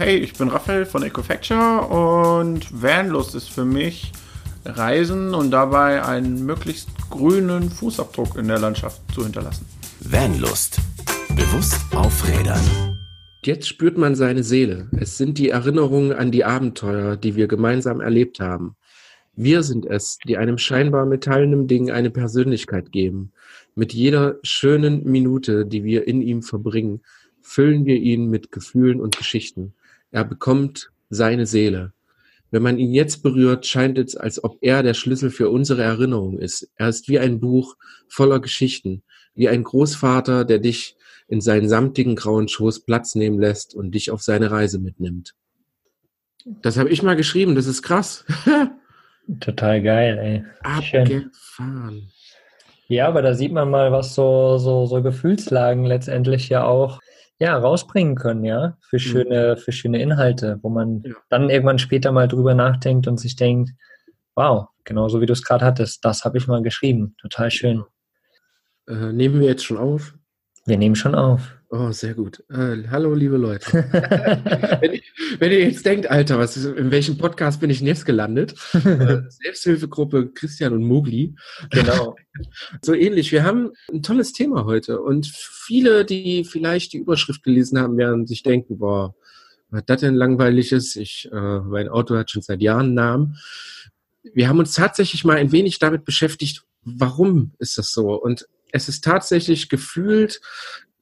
hey, ich bin Raphael von Ecofacture und Vanlust ist für mich Reisen und dabei einen möglichst grünen Fußabdruck in der Landschaft zu hinterlassen. Vanlust. Bewusst aufrädern. Jetzt spürt man seine Seele. Es sind die Erinnerungen an die Abenteuer, die wir gemeinsam erlebt haben. Wir sind es, die einem scheinbar metallenen Ding eine Persönlichkeit geben. Mit jeder schönen Minute, die wir in ihm verbringen, füllen wir ihn mit Gefühlen und Geschichten. Er bekommt seine Seele. Wenn man ihn jetzt berührt, scheint es, als ob er der Schlüssel für unsere Erinnerung ist. Er ist wie ein Buch voller Geschichten, wie ein Großvater, der dich in seinen samtigen grauen Schoß Platz nehmen lässt und dich auf seine Reise mitnimmt. Das habe ich mal geschrieben, das ist krass. Total geil, ey. Abgefahren. Ja, aber da sieht man mal, was so, so, so Gefühlslagen letztendlich ja auch ja, rausbringen können, ja, für mhm. schöne, für schöne Inhalte, wo man ja. dann irgendwann später mal drüber nachdenkt und sich denkt, wow, genauso wie du es gerade hattest, das habe ich mal geschrieben. Total schön. Äh, nehmen wir jetzt schon auf? Wir nehmen schon auf. Oh, sehr gut. Äh, hallo, liebe Leute. wenn, ihr, wenn, ihr jetzt denkt, Alter, was ist, in welchem Podcast bin ich denn jetzt gelandet? äh, Selbsthilfegruppe Christian und Mogli. Genau. so ähnlich. Wir haben ein tolles Thema heute und viele, die vielleicht die Überschrift gelesen haben, werden sich denken, boah, was das denn langweiliges? Ich, äh, mein Auto hat schon seit Jahren einen Namen. Wir haben uns tatsächlich mal ein wenig damit beschäftigt, warum ist das so? Und es ist tatsächlich gefühlt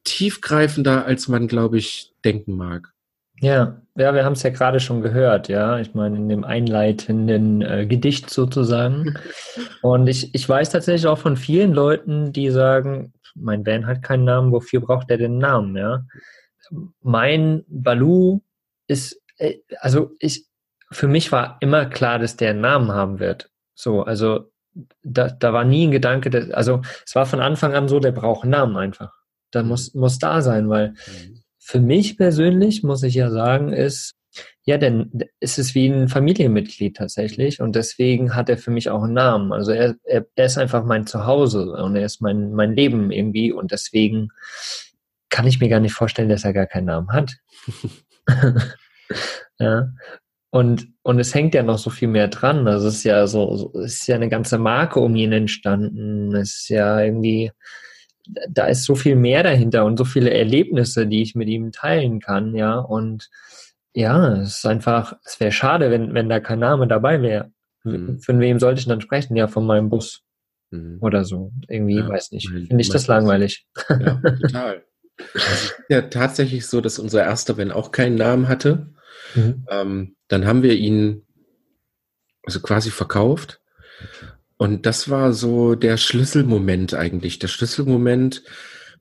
tiefgreifender, als man, glaube ich, denken mag. Ja, ja, wir haben es ja gerade schon gehört, ja. Ich meine, in dem einleitenden äh, Gedicht sozusagen. Und ich, ich weiß tatsächlich auch von vielen Leuten, die sagen, mein Van hat keinen Namen, wofür braucht er den Namen, ja? Mein Balu ist, äh, also ich, für mich war immer klar, dass der einen Namen haben wird. So, also da, da war nie ein Gedanke, dass, also es war von Anfang an so, der braucht einen Namen einfach. Da mhm. muss, muss da sein, weil mhm. für mich persönlich, muss ich ja sagen, ist, ja, denn es ist wie ein Familienmitglied tatsächlich und deswegen hat er für mich auch einen Namen. Also er, er, er ist einfach mein Zuhause und er ist mein, mein Leben irgendwie und deswegen kann ich mir gar nicht vorstellen, dass er gar keinen Namen hat. ja. Und, und es hängt ja noch so viel mehr dran. Also es ist ja so, so es ist ja eine ganze Marke um ihn entstanden. Es ist ja irgendwie, da ist so viel mehr dahinter und so viele Erlebnisse, die ich mit ihm teilen kann, ja. Und ja, es ist einfach, es wäre schade, wenn, wenn da kein Name dabei wäre. Mhm. Von wem sollte ich dann sprechen? Ja, von meinem Bus. Mhm. Oder so. Irgendwie, ja, weiß nicht. Finde ich das langweilig. Ja, total. Es ist ja tatsächlich so, dass unser erster wenn auch keinen Namen hatte. Mhm. Ähm, dann haben wir ihn also quasi verkauft. Und das war so der Schlüsselmoment eigentlich. Der Schlüsselmoment,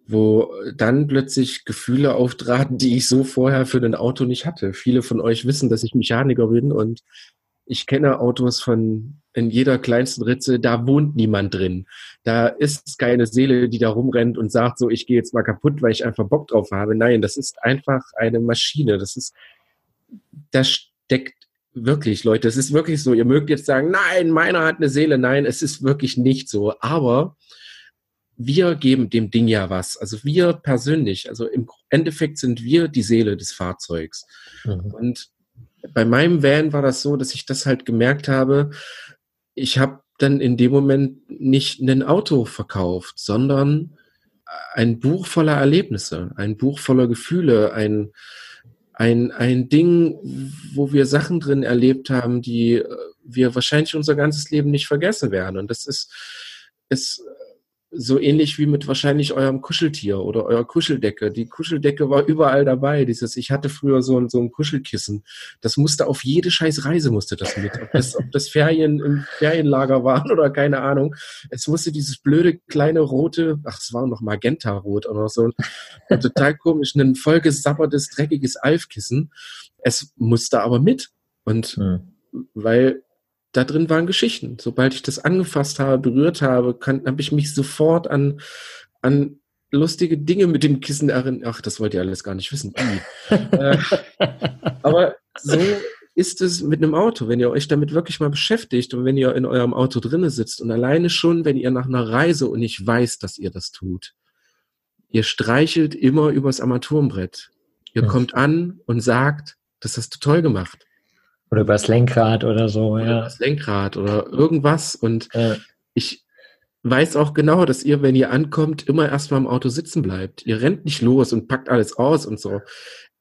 wo dann plötzlich Gefühle auftraten, die ich so vorher für ein Auto nicht hatte. Viele von euch wissen, dass ich Mechaniker bin und ich kenne Autos von in jeder kleinsten Ritze, da wohnt niemand drin. Da ist keine Seele, die da rumrennt und sagt so, ich gehe jetzt mal kaputt, weil ich einfach Bock drauf habe. Nein, das ist einfach eine Maschine. Das ist da steckt wirklich, Leute, es ist wirklich so. Ihr mögt jetzt sagen, nein, meiner hat eine Seele. Nein, es ist wirklich nicht so. Aber wir geben dem Ding ja was. Also wir persönlich, also im Endeffekt sind wir die Seele des Fahrzeugs. Mhm. Und bei meinem Van war das so, dass ich das halt gemerkt habe, ich habe dann in dem Moment nicht ein Auto verkauft, sondern ein Buch voller Erlebnisse, ein Buch voller Gefühle, ein, ein, ein Ding, wo wir Sachen drin erlebt haben, die äh, wir wahrscheinlich unser ganzes Leben nicht vergessen werden. Und das ist, ist so ähnlich wie mit wahrscheinlich eurem Kuscheltier oder eurer Kuscheldecke. Die Kuscheldecke war überall dabei. Dieses, ich hatte früher so ein, so ein Kuschelkissen. Das musste auf jede scheiß Reise musste das mit. Ob das, ob das Ferien im Ferienlager waren oder keine Ahnung. Es musste dieses blöde kleine rote, ach, es war noch Magenta-Rot oder so. Ein total komisch, ein vollgesabbertes, dreckiges Alfkissen. Es musste aber mit. Und hm. weil da drin waren Geschichten. Sobald ich das angefasst habe, berührt habe, habe ich mich sofort an, an lustige Dinge mit dem Kissen erinnert. Ach, das wollt ihr alles gar nicht wissen. äh, aber so ist es mit einem Auto, wenn ihr euch damit wirklich mal beschäftigt und wenn ihr in eurem Auto drinne sitzt und alleine schon, wenn ihr nach einer Reise und ich weiß, dass ihr das tut, ihr streichelt immer übers Armaturenbrett. Ihr ja. kommt an und sagt, Das hast du toll gemacht. Oder übers Lenkrad oder so, oder ja. Übers Lenkrad oder irgendwas. Und ja. ich weiß auch genau, dass ihr, wenn ihr ankommt, immer erstmal im Auto sitzen bleibt. Ihr rennt nicht los und packt alles aus und so.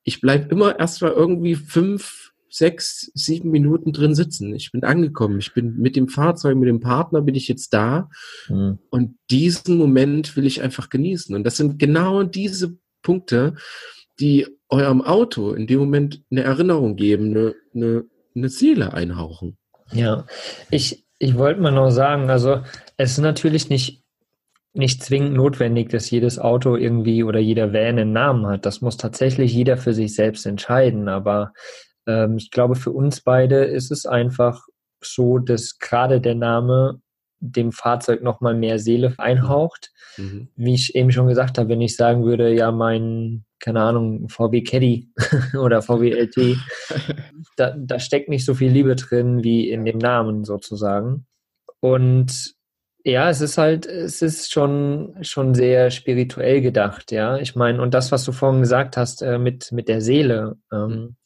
Ich bleib immer erstmal irgendwie fünf, sechs, sieben Minuten drin sitzen. Ich bin angekommen. Ich bin mit dem Fahrzeug, mit dem Partner bin ich jetzt da. Mhm. Und diesen Moment will ich einfach genießen. Und das sind genau diese Punkte, die eurem Auto in dem Moment eine Erinnerung geben, eine, eine, eine Seele einhauchen. Ja, ich, ich wollte mal noch sagen, also es ist natürlich nicht, nicht zwingend notwendig, dass jedes Auto irgendwie oder jeder Van einen Namen hat. Das muss tatsächlich jeder für sich selbst entscheiden. Aber ähm, ich glaube, für uns beide ist es einfach so, dass gerade der Name dem Fahrzeug nochmal mehr Seele einhaucht. Mhm. Wie ich eben schon gesagt habe, wenn ich sagen würde, ja, mein, keine Ahnung, VW Caddy oder VW LT, da, da steckt nicht so viel Liebe drin wie in dem Namen sozusagen. Und ja, es ist halt, es ist schon, schon sehr spirituell gedacht, ja. Ich meine, und das, was du vorhin gesagt hast, äh, mit, mit der Seele, ähm, mhm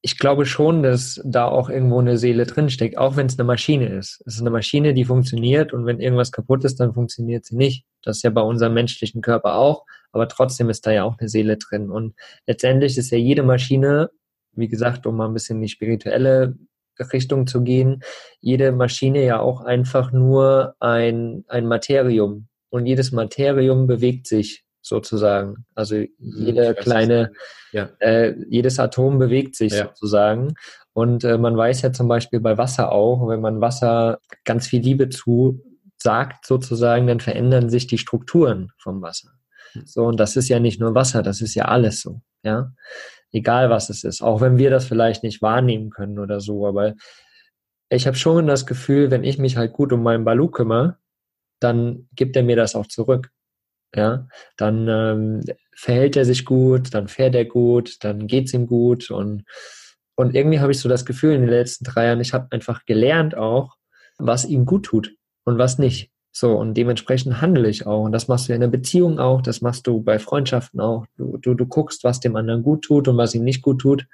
ich glaube schon, dass da auch irgendwo eine Seele drinsteckt, auch wenn es eine Maschine ist. Es ist eine Maschine, die funktioniert und wenn irgendwas kaputt ist, dann funktioniert sie nicht. Das ist ja bei unserem menschlichen Körper auch, aber trotzdem ist da ja auch eine Seele drin. Und letztendlich ist ja jede Maschine, wie gesagt, um mal ein bisschen in die spirituelle Richtung zu gehen, jede Maschine ja auch einfach nur ein, ein Materium. Und jedes Materium bewegt sich sozusagen. Also mhm, jede kleine, ja. äh, jedes Atom bewegt sich ja. sozusagen. Und äh, man weiß ja zum Beispiel bei Wasser auch, wenn man Wasser ganz viel Liebe zu sagt sozusagen, dann verändern sich die Strukturen vom Wasser. Hm. So, und das ist ja nicht nur Wasser, das ist ja alles so, ja. Egal was es ist, auch wenn wir das vielleicht nicht wahrnehmen können oder so, aber ich habe schon das Gefühl, wenn ich mich halt gut um meinen Balu kümmere, dann gibt er mir das auch zurück ja, dann ähm, verhält er sich gut, dann fährt er gut, dann geht's ihm gut und und irgendwie habe ich so das Gefühl in den letzten drei Jahren, ich habe einfach gelernt auch, was ihm gut tut und was nicht. So, und dementsprechend handle ich auch. Und das machst du in der Beziehung auch, das machst du bei Freundschaften auch. Du, du, du guckst, was dem anderen gut tut und was ihm nicht gut tut.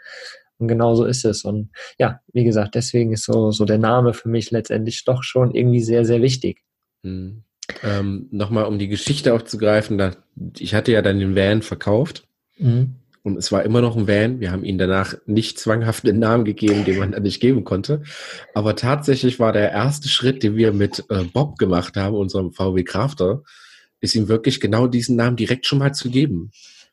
Und genau so ist es. Und ja, wie gesagt, deswegen ist so, so der Name für mich letztendlich doch schon irgendwie sehr, sehr wichtig. Mhm. Ähm, Nochmal, um die Geschichte aufzugreifen, da, ich hatte ja dann den Van verkauft mhm. und es war immer noch ein Van. Wir haben ihn danach nicht zwanghaft den Namen gegeben, den man dann nicht geben konnte. Aber tatsächlich war der erste Schritt, den wir mit äh, Bob gemacht haben, unserem VW Crafter, ist ihm wirklich genau diesen Namen direkt schon mal zu geben.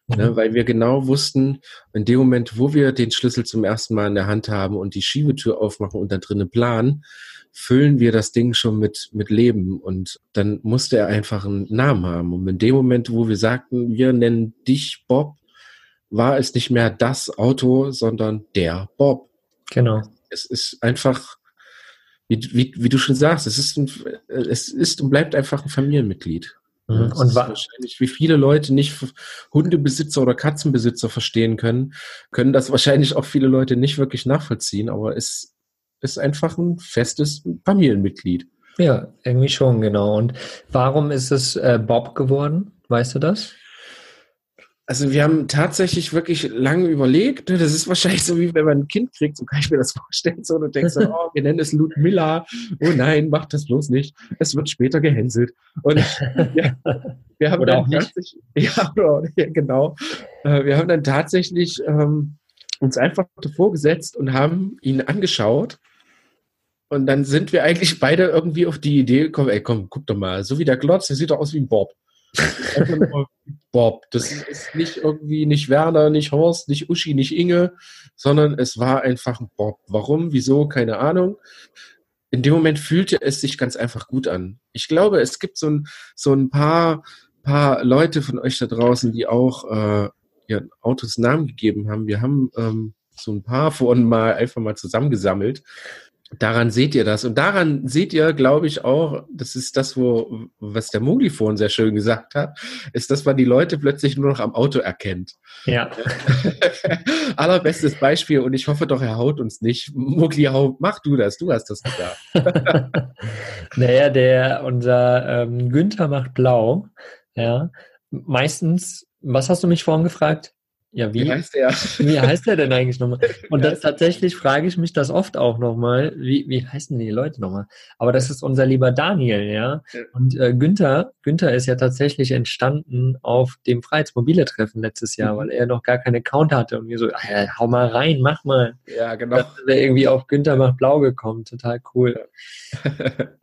Mhm. Ne, weil wir genau wussten, in dem Moment, wo wir den Schlüssel zum ersten Mal in der Hand haben und die Schiebetür aufmachen und da drinnen planen, füllen wir das Ding schon mit, mit Leben. Und dann musste er einfach einen Namen haben. Und in dem Moment, wo wir sagten, wir nennen dich Bob, war es nicht mehr das Auto, sondern der Bob. Genau. Es ist einfach, wie, wie, wie du schon sagst, es ist, ein, es ist und bleibt einfach ein Familienmitglied. Mhm. Und wahrscheinlich, wie viele Leute nicht Hundebesitzer oder Katzenbesitzer verstehen können, können das wahrscheinlich auch viele Leute nicht wirklich nachvollziehen, aber es ist einfach ein festes Familienmitglied. Ja, irgendwie schon, genau. Und warum ist es äh, Bob geworden? Weißt du das? Also wir haben tatsächlich wirklich lange überlegt. Ne? Das ist wahrscheinlich so, wie wenn man ein Kind kriegt, so kann ich mir das vorstellen. So, und du denkst so, oh, wir nennen es Ludmilla. Oh nein, mach das bloß nicht. Es wird später gehänselt. Und ja, wir haben oder dann tatsächlich, ja, oder, ja, genau. Äh, wir haben dann tatsächlich ähm, uns einfach davor gesetzt und haben ihn angeschaut und dann sind wir eigentlich beide irgendwie auf die Idee gekommen, ey, komm, guck doch mal, so wie der Glotz, der sieht doch aus wie ein Bob. Bob. Das ist nicht irgendwie nicht Werner, nicht Horst, nicht Uschi, nicht Inge, sondern es war einfach ein Bob. Warum, wieso, keine Ahnung. In dem Moment fühlte es sich ganz einfach gut an. Ich glaube, es gibt so ein, so ein paar, paar Leute von euch da draußen, die auch äh, ihren Autos Namen gegeben haben. Wir haben ähm, so ein paar von mal einfach mal zusammengesammelt Daran seht ihr das. Und daran seht ihr, glaube ich, auch, das ist das, wo, was der Mogli vorhin sehr schön gesagt hat, ist, dass man die Leute plötzlich nur noch am Auto erkennt. Ja. Allerbestes Beispiel, und ich hoffe doch, er haut uns nicht. Mogli, mach du das, du hast das gesagt. naja, der, unser ähm, Günther macht blau. Ja. Meistens, was hast du mich vorhin gefragt? Ja, wie, wie heißt der? Wie heißt der denn eigentlich nochmal? Und das, tatsächlich frage ich mich das oft auch nochmal, wie, wie heißen die Leute nochmal? Aber das ist unser lieber Daniel, ja. Und äh, Günther, Günther ist ja tatsächlich entstanden auf dem Freiheitsmobile-Treffen letztes Jahr, mhm. weil er noch gar keinen Account hatte und wir so, ah, hau mal rein, mach mal. Ja, genau. Sind wir irgendwie auf Günther macht blau gekommen, total cool.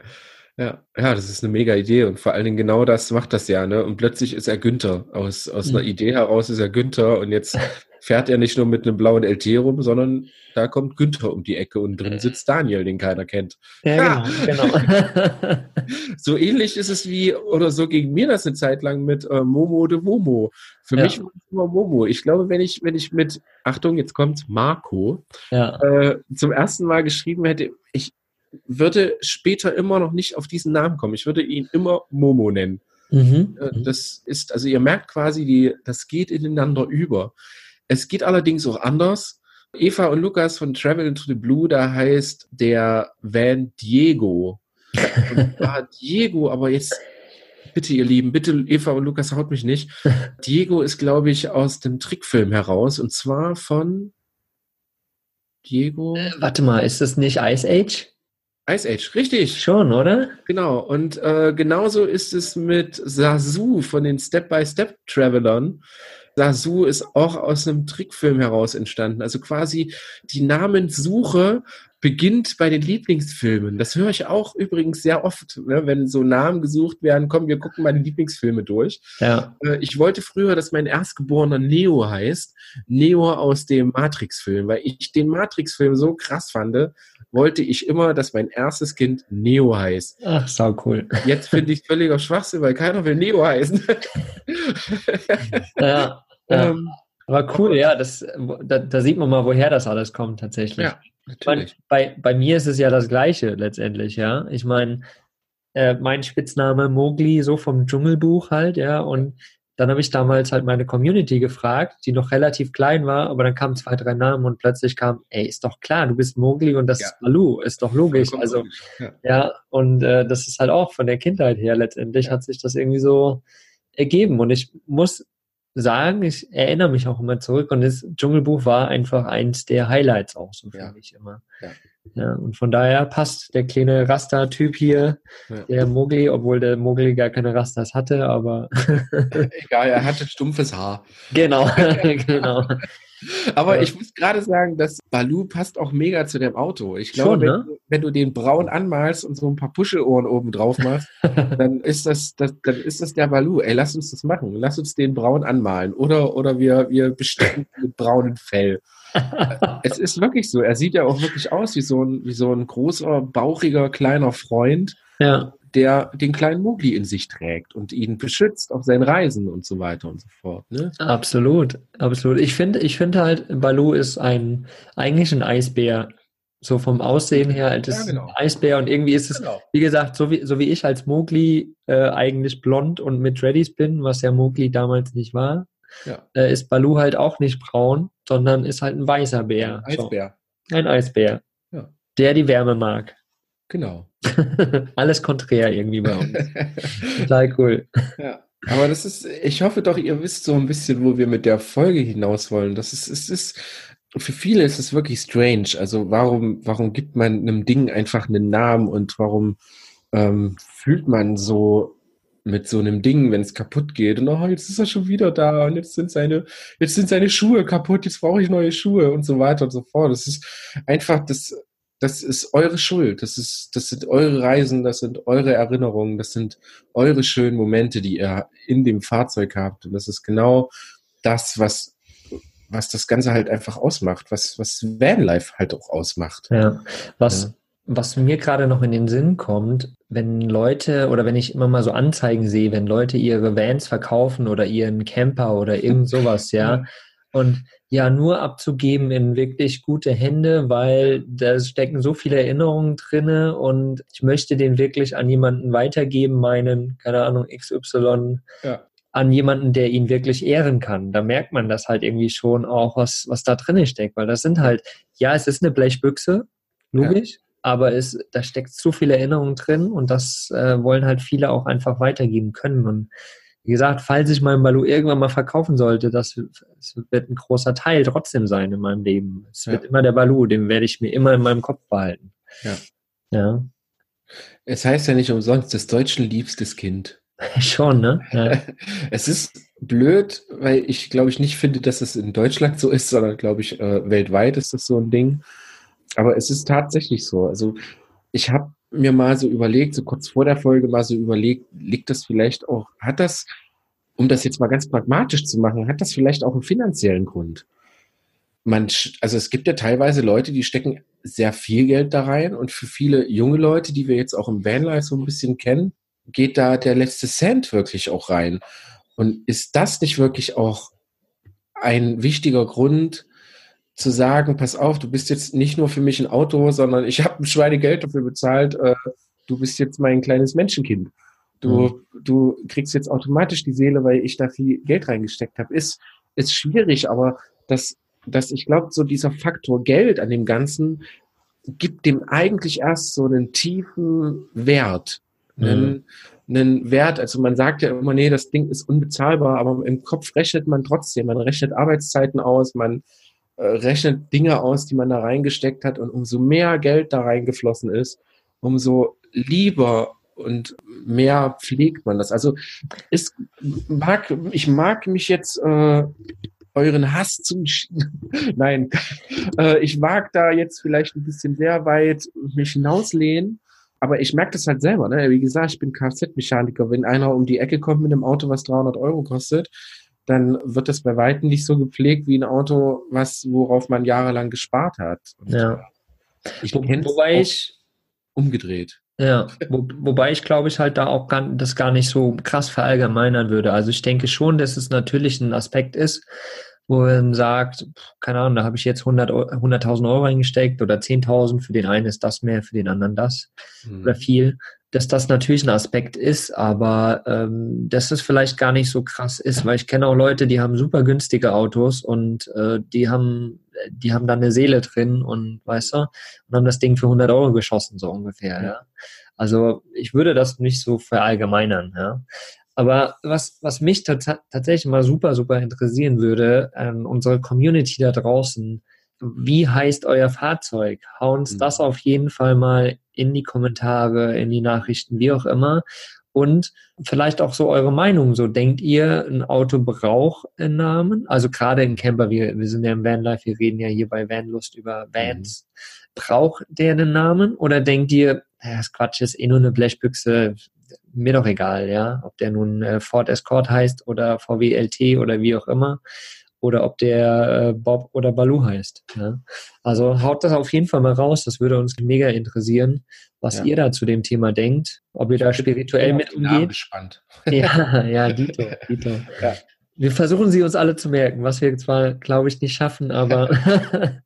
Ja. Ja, ja, das ist eine mega Idee und vor allen Dingen genau das macht das ja, ne? Und plötzlich ist er Günther. Aus, aus mhm. einer Idee heraus ist er Günther und jetzt fährt er nicht nur mit einem blauen LT rum, sondern da kommt Günther um die Ecke und drin sitzt Daniel, den keiner kennt. Ja, genau. genau. so ähnlich ist es wie, oder so ging mir das eine Zeit lang mit äh, Momo de Momo. Für ja. mich war es immer Momo. Ich glaube, wenn ich, wenn ich mit, Achtung, jetzt kommt Marco, ja. äh, zum ersten Mal geschrieben hätte, ich, würde später immer noch nicht auf diesen Namen kommen. Ich würde ihn immer Momo nennen. Mhm. Äh, das ist, also ihr merkt quasi, die, das geht ineinander über. Es geht allerdings auch anders. Eva und Lukas von Travel into the Blue, da heißt der Van Diego. Und da Diego, aber jetzt, bitte ihr Lieben, bitte Eva und Lukas, haut mich nicht. Diego ist, glaube ich, aus dem Trickfilm heraus und zwar von Diego. Äh, warte mal, ist das nicht Ice Age? Ice Age, richtig. Schon, oder? Genau. Und äh, genauso ist es mit Sasu von den Step-by-Step-Travelern. Sasu ist auch aus einem Trickfilm heraus entstanden. Also quasi die Namenssuche beginnt bei den Lieblingsfilmen. Das höre ich auch übrigens sehr oft, ne, wenn so Namen gesucht werden. Komm, wir gucken mal die Lieblingsfilme durch. Ja. Äh, ich wollte früher, dass mein Erstgeborener Neo heißt. Neo aus dem Matrix-Film, weil ich den Matrix-Film so krass fand, wollte ich immer, dass mein erstes Kind Neo heißt. Ach, sau cool. Jetzt finde ich völliger Schwachsinn, weil keiner will Neo heißen. ja. Ja. Ähm, aber cool, ja, das, da, da, sieht man mal, woher das alles kommt tatsächlich. Ja, natürlich. Bei, bei mir ist es ja das Gleiche letztendlich, ja. Ich meine, äh, mein Spitzname Mowgli, so vom Dschungelbuch halt, ja, und dann habe ich damals halt meine Community gefragt, die noch relativ klein war, aber dann kamen zwei, drei Namen und plötzlich kam, ey, ist doch klar, du bist Mowgli und das ja. ist Baloo, ist doch logisch. Also, ja. ja, und äh, das ist halt auch von der Kindheit her letztendlich ja. hat sich das irgendwie so ergeben. Und ich muss sagen, ich erinnere mich auch immer zurück und das Dschungelbuch war einfach eins der Highlights auch so für ja. mich immer. Ja. ja. und von daher passt der kleine Rasta-Typ hier, ja. der Mogli, obwohl der Mogli gar keine Rastas hatte, aber. Egal, er hatte stumpfes Haar. Genau, genau. Aber ich muss gerade sagen, dass Balu passt auch mega zu dem Auto. Ich glaube, Schon, ne? wenn, du, wenn, du den braun anmalst und so ein paar Puschelohren oben drauf machst, dann ist das, das, dann ist das der Balu. Ey, lass uns das machen. Lass uns den braun anmalen. Oder, oder wir, wir bestecken mit braunem Fell. es ist wirklich so. Er sieht ja auch wirklich aus wie so ein, wie so ein großer, bauchiger, kleiner Freund. Ja der den kleinen Mugli in sich trägt und ihn beschützt auf seinen Reisen und so weiter und so fort. Ne? Absolut, absolut. Ich finde, ich finde halt, Balu ist ein eigentlich ein Eisbär. So vom Aussehen her, halt ist ja, genau. ein Eisbär und irgendwie ist es, genau. wie gesagt, so wie, so wie ich als Mowgli äh, eigentlich blond und mit Reddies bin, was ja Mowgli damals nicht war, ja. äh, ist Balu halt auch nicht braun, sondern ist halt ein weißer Bär. Ein Eisbär. So. Ein Eisbär. Ja. Der die Wärme mag. Genau. Alles konträr irgendwie bei uns. Total cool. Ja. Aber das ist, ich hoffe doch, ihr wisst so ein bisschen, wo wir mit der Folge hinaus wollen. Das ist, es ist, für viele ist es wirklich strange. Also warum, warum gibt man einem Ding einfach einen Namen und warum ähm, fühlt man so mit so einem Ding, wenn es kaputt geht und oh, jetzt ist er schon wieder da und jetzt sind seine, jetzt sind seine Schuhe kaputt, jetzt brauche ich neue Schuhe und so weiter und so fort. Das ist einfach das das ist eure Schuld. Das ist, das sind eure Reisen, das sind eure Erinnerungen, das sind eure schönen Momente, die ihr in dem Fahrzeug habt. Und das ist genau das, was, was das Ganze halt einfach ausmacht, was, was Vanlife halt auch ausmacht. Ja, was, ja. was mir gerade noch in den Sinn kommt, wenn Leute oder wenn ich immer mal so Anzeigen sehe, wenn Leute ihre Vans verkaufen oder ihren Camper oder irgend sowas, ja, und ja nur abzugeben in wirklich gute Hände, weil da stecken so viele Erinnerungen drinne und ich möchte den wirklich an jemanden weitergeben, meinen, keine Ahnung, XY, ja. an jemanden, der ihn wirklich ehren kann. Da merkt man das halt irgendwie schon auch, was, was da drinne steckt, weil das sind halt, ja, es ist eine Blechbüchse, logisch, ja. aber es, da steckt so viele Erinnerungen drin und das äh, wollen halt viele auch einfach weitergeben können und wie gesagt, falls ich meinen Balu irgendwann mal verkaufen sollte, das, das, wird ein großer Teil trotzdem sein in meinem Leben. Es ja. wird immer der Balu, den werde ich mir immer in meinem Kopf behalten. Ja. ja. Es heißt ja nicht umsonst, des Deutschen liebstes Kind. Schon, ne? Ja. es ist blöd, weil ich glaube ich nicht finde, dass es in Deutschland so ist, sondern glaube ich, äh, weltweit ist das so ein Ding. Aber es ist tatsächlich so. Also ich habe mir mal so überlegt, so kurz vor der Folge mal so überlegt, liegt das vielleicht auch, hat das, um das jetzt mal ganz pragmatisch zu machen, hat das vielleicht auch einen finanziellen Grund? Man, also es gibt ja teilweise Leute, die stecken sehr viel Geld da rein und für viele junge Leute, die wir jetzt auch im Vanlife so ein bisschen kennen, geht da der letzte Cent wirklich auch rein. Und ist das nicht wirklich auch ein wichtiger Grund, zu sagen, pass auf, du bist jetzt nicht nur für mich ein Auto, sondern ich habe ein Schweinegeld dafür bezahlt, äh, du bist jetzt mein kleines Menschenkind. Du, mhm. du kriegst jetzt automatisch die Seele, weil ich da viel Geld reingesteckt habe. Ist, ist schwierig, aber das, das ich glaube, so dieser Faktor Geld an dem Ganzen gibt dem eigentlich erst so einen tiefen Wert. Mhm. Einen, einen Wert, also man sagt ja immer, nee, das Ding ist unbezahlbar, aber im Kopf rechnet man trotzdem. Man rechnet Arbeitszeiten aus, man rechnet Dinge aus, die man da reingesteckt hat und umso mehr Geld da reingeflossen ist, umso lieber und mehr pflegt man das. Also ist, mag, ich mag mich jetzt äh, euren Hass zu nein, äh, ich mag da jetzt vielleicht ein bisschen sehr weit mich hinauslehnen, aber ich merke das halt selber. Ne? Wie gesagt, ich bin Kfz-Mechaniker. Wenn einer um die Ecke kommt mit einem Auto, was 300 Euro kostet, dann wird das bei weitem nicht so gepflegt wie ein Auto, was, worauf man jahrelang gespart hat. Und ja. Ich Wo, wobei ich umgedreht. Ja, wo, wobei ich glaube ich halt da auch gar, das gar nicht so krass verallgemeinern würde. Also ich denke schon, dass es natürlich ein Aspekt ist, wo man sagt, keine Ahnung, da habe ich jetzt 100.000 100 Euro reingesteckt oder 10.000, für den einen ist das mehr, für den anderen das mhm. oder viel dass das natürlich ein Aspekt ist, aber ähm, dass es vielleicht gar nicht so krass ist, weil ich kenne auch Leute, die haben super günstige Autos und äh, die haben die haben da eine Seele drin und weißt du und haben das Ding für 100 Euro geschossen so ungefähr. Ja. Also ich würde das nicht so verallgemeinern. Ja. Aber was, was mich tatsächlich mal super, super interessieren würde, ähm, unsere Community da draußen, wie heißt euer Fahrzeug? Hau uns mhm. das auf jeden Fall mal in die Kommentare, in die Nachrichten, wie auch immer. Und vielleicht auch so eure Meinung. So denkt ihr, ein Auto braucht einen Namen? Also gerade in Camper, wir, wir sind ja im Vanlife, wir reden ja hier bei Vanlust über Vans. Mhm. Braucht der einen Namen? Oder denkt ihr, das Quatsch ist eh nur eine Blechbüchse, mir doch egal, ja, ob der nun äh, Ford Escort heißt oder VW LT oder wie auch immer oder ob der äh, Bob oder Balu heißt. Ja? Also haut das auf jeden Fall mal raus, das würde uns mega interessieren, was ja. ihr da zu dem Thema denkt, ob ihr da spirituell mit umgeht. Gespannt. Ja, ja, Dito, Dito. Ja. Wir versuchen sie uns alle zu merken, was wir zwar, glaube ich, nicht schaffen, aber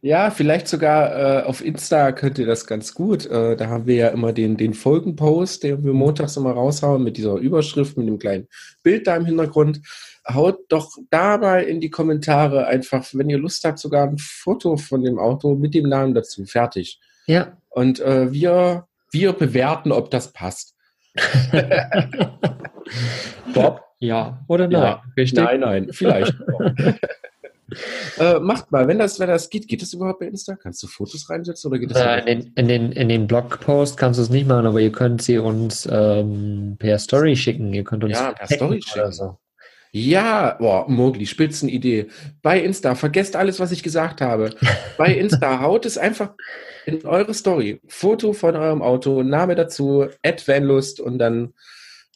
Ja, vielleicht sogar äh, auf Insta könnt ihr das ganz gut. Äh, da haben wir ja immer den, den Folgenpost, den wir montags immer raushauen mit dieser Überschrift, mit dem kleinen Bild da im Hintergrund. Haut doch dabei in die Kommentare einfach, wenn ihr Lust habt, sogar ein Foto von dem Auto mit dem Namen dazu. Fertig. Ja. Und äh, wir, wir bewerten, ob das passt. Bob, ja oder nein? Ja? Nein, nein, vielleicht. Äh, macht mal, wenn das, wenn das geht, geht das überhaupt bei Insta? Kannst du Fotos reinsetzen oder geht das? Äh, in, den, in, den, in den Blogpost kannst du es nicht machen, aber ihr könnt sie uns ähm, per Story schicken. Ihr könnt uns ja, per Story schicken. So. Ja, boah, Mogli, Spitzenidee. Bei Insta, vergesst alles, was ich gesagt habe. Bei Insta, haut es einfach in eure Story. Foto von eurem Auto, Name dazu, Vanlust und dann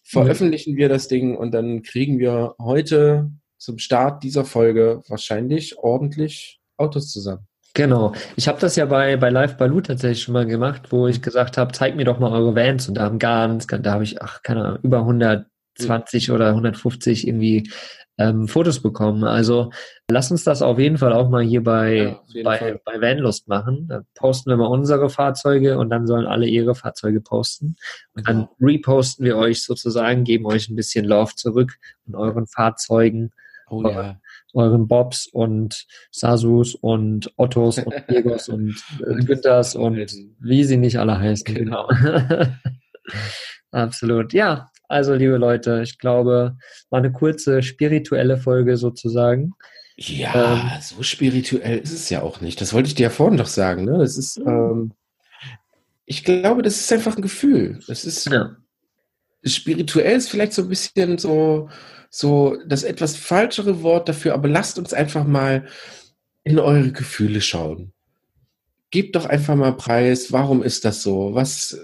veröffentlichen wir das Ding und dann kriegen wir heute zum Start dieser Folge wahrscheinlich ordentlich Autos zusammen. Genau. Ich habe das ja bei, bei Live Balu tatsächlich schon mal gemacht, wo ich gesagt habe, zeigt mir doch mal eure Vans und da haben ganz, da habe ich, ach, keine Ahnung, über 120 mhm. oder 150 irgendwie ähm, Fotos bekommen. Also lass uns das auf jeden Fall auch mal hier bei, ja, bei, bei Vanlust machen. Da posten wir mal unsere Fahrzeuge und dann sollen alle ihre Fahrzeuge posten. Und dann genau. reposten wir euch sozusagen, geben euch ein bisschen Love zurück und euren Fahrzeugen Oh ja. Euren Bobs und Sasus und Ottos und Diegos und äh, Günthers und wie sie nicht alle heißen. Genau. Absolut. Ja, Also, liebe Leute, ich glaube, war eine kurze spirituelle Folge sozusagen. Ja, ähm, so spirituell ist es ja auch nicht. Das wollte ich dir ja vorhin doch sagen. Ne? Das ist, ähm, ich glaube, das ist einfach ein Gefühl. Das ist ja. spirituell ist vielleicht so ein bisschen so, so das etwas falschere Wort dafür, aber lasst uns einfach mal in eure Gefühle schauen. Gebt doch einfach mal Preis. Warum ist das so? Was,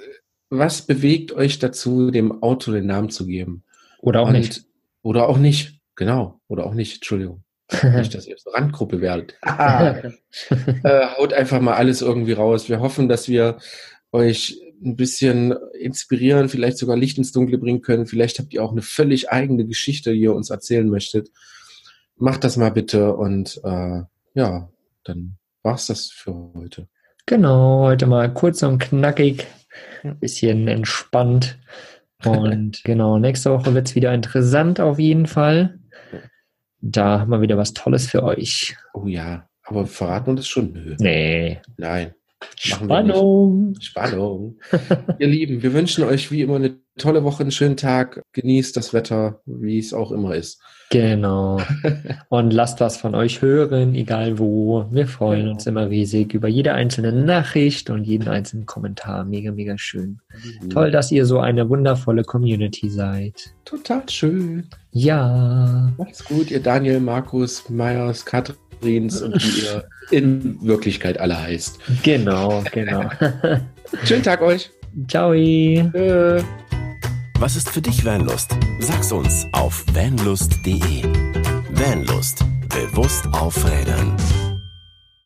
was bewegt euch dazu, dem Auto den Namen zu geben? Oder auch Und, nicht. Oder auch nicht. Genau. Oder auch nicht. Entschuldigung. Nicht, dass ihr zur Randgruppe werdet. äh, haut einfach mal alles irgendwie raus. Wir hoffen, dass wir euch ein bisschen inspirieren, vielleicht sogar Licht ins Dunkle bringen können. Vielleicht habt ihr auch eine völlig eigene Geschichte, die ihr uns erzählen möchtet. Macht das mal bitte und äh, ja, dann war's das für heute. Genau, heute mal kurz und knackig, bisschen entspannt. Und genau, nächste Woche wird's wieder interessant auf jeden Fall. Da haben wir wieder was Tolles für euch. Oh ja, aber verraten uns das schon? Nö. Nee. Nein. Spannung. Spannung. Ihr Lieben, wir wünschen euch wie immer eine tolle Woche, einen schönen Tag. Genießt das Wetter, wie es auch immer ist. Genau. Und lasst was von euch hören, egal wo. Wir freuen uns immer riesig über jede einzelne Nachricht und jeden einzelnen Kommentar. Mega, mega schön. Mhm. Toll, dass ihr so eine wundervolle Community seid. Total schön. Ja. Macht's gut, ihr Daniel, Markus, Meyers, Katrins und wie ihr in Wirklichkeit alle heißt. Genau, genau. Schönen Tag euch. Ciao. Äh. Was ist für dich Vanlust? Sag's uns auf vanlust.de. Vanlust. Bewusst aufrädern.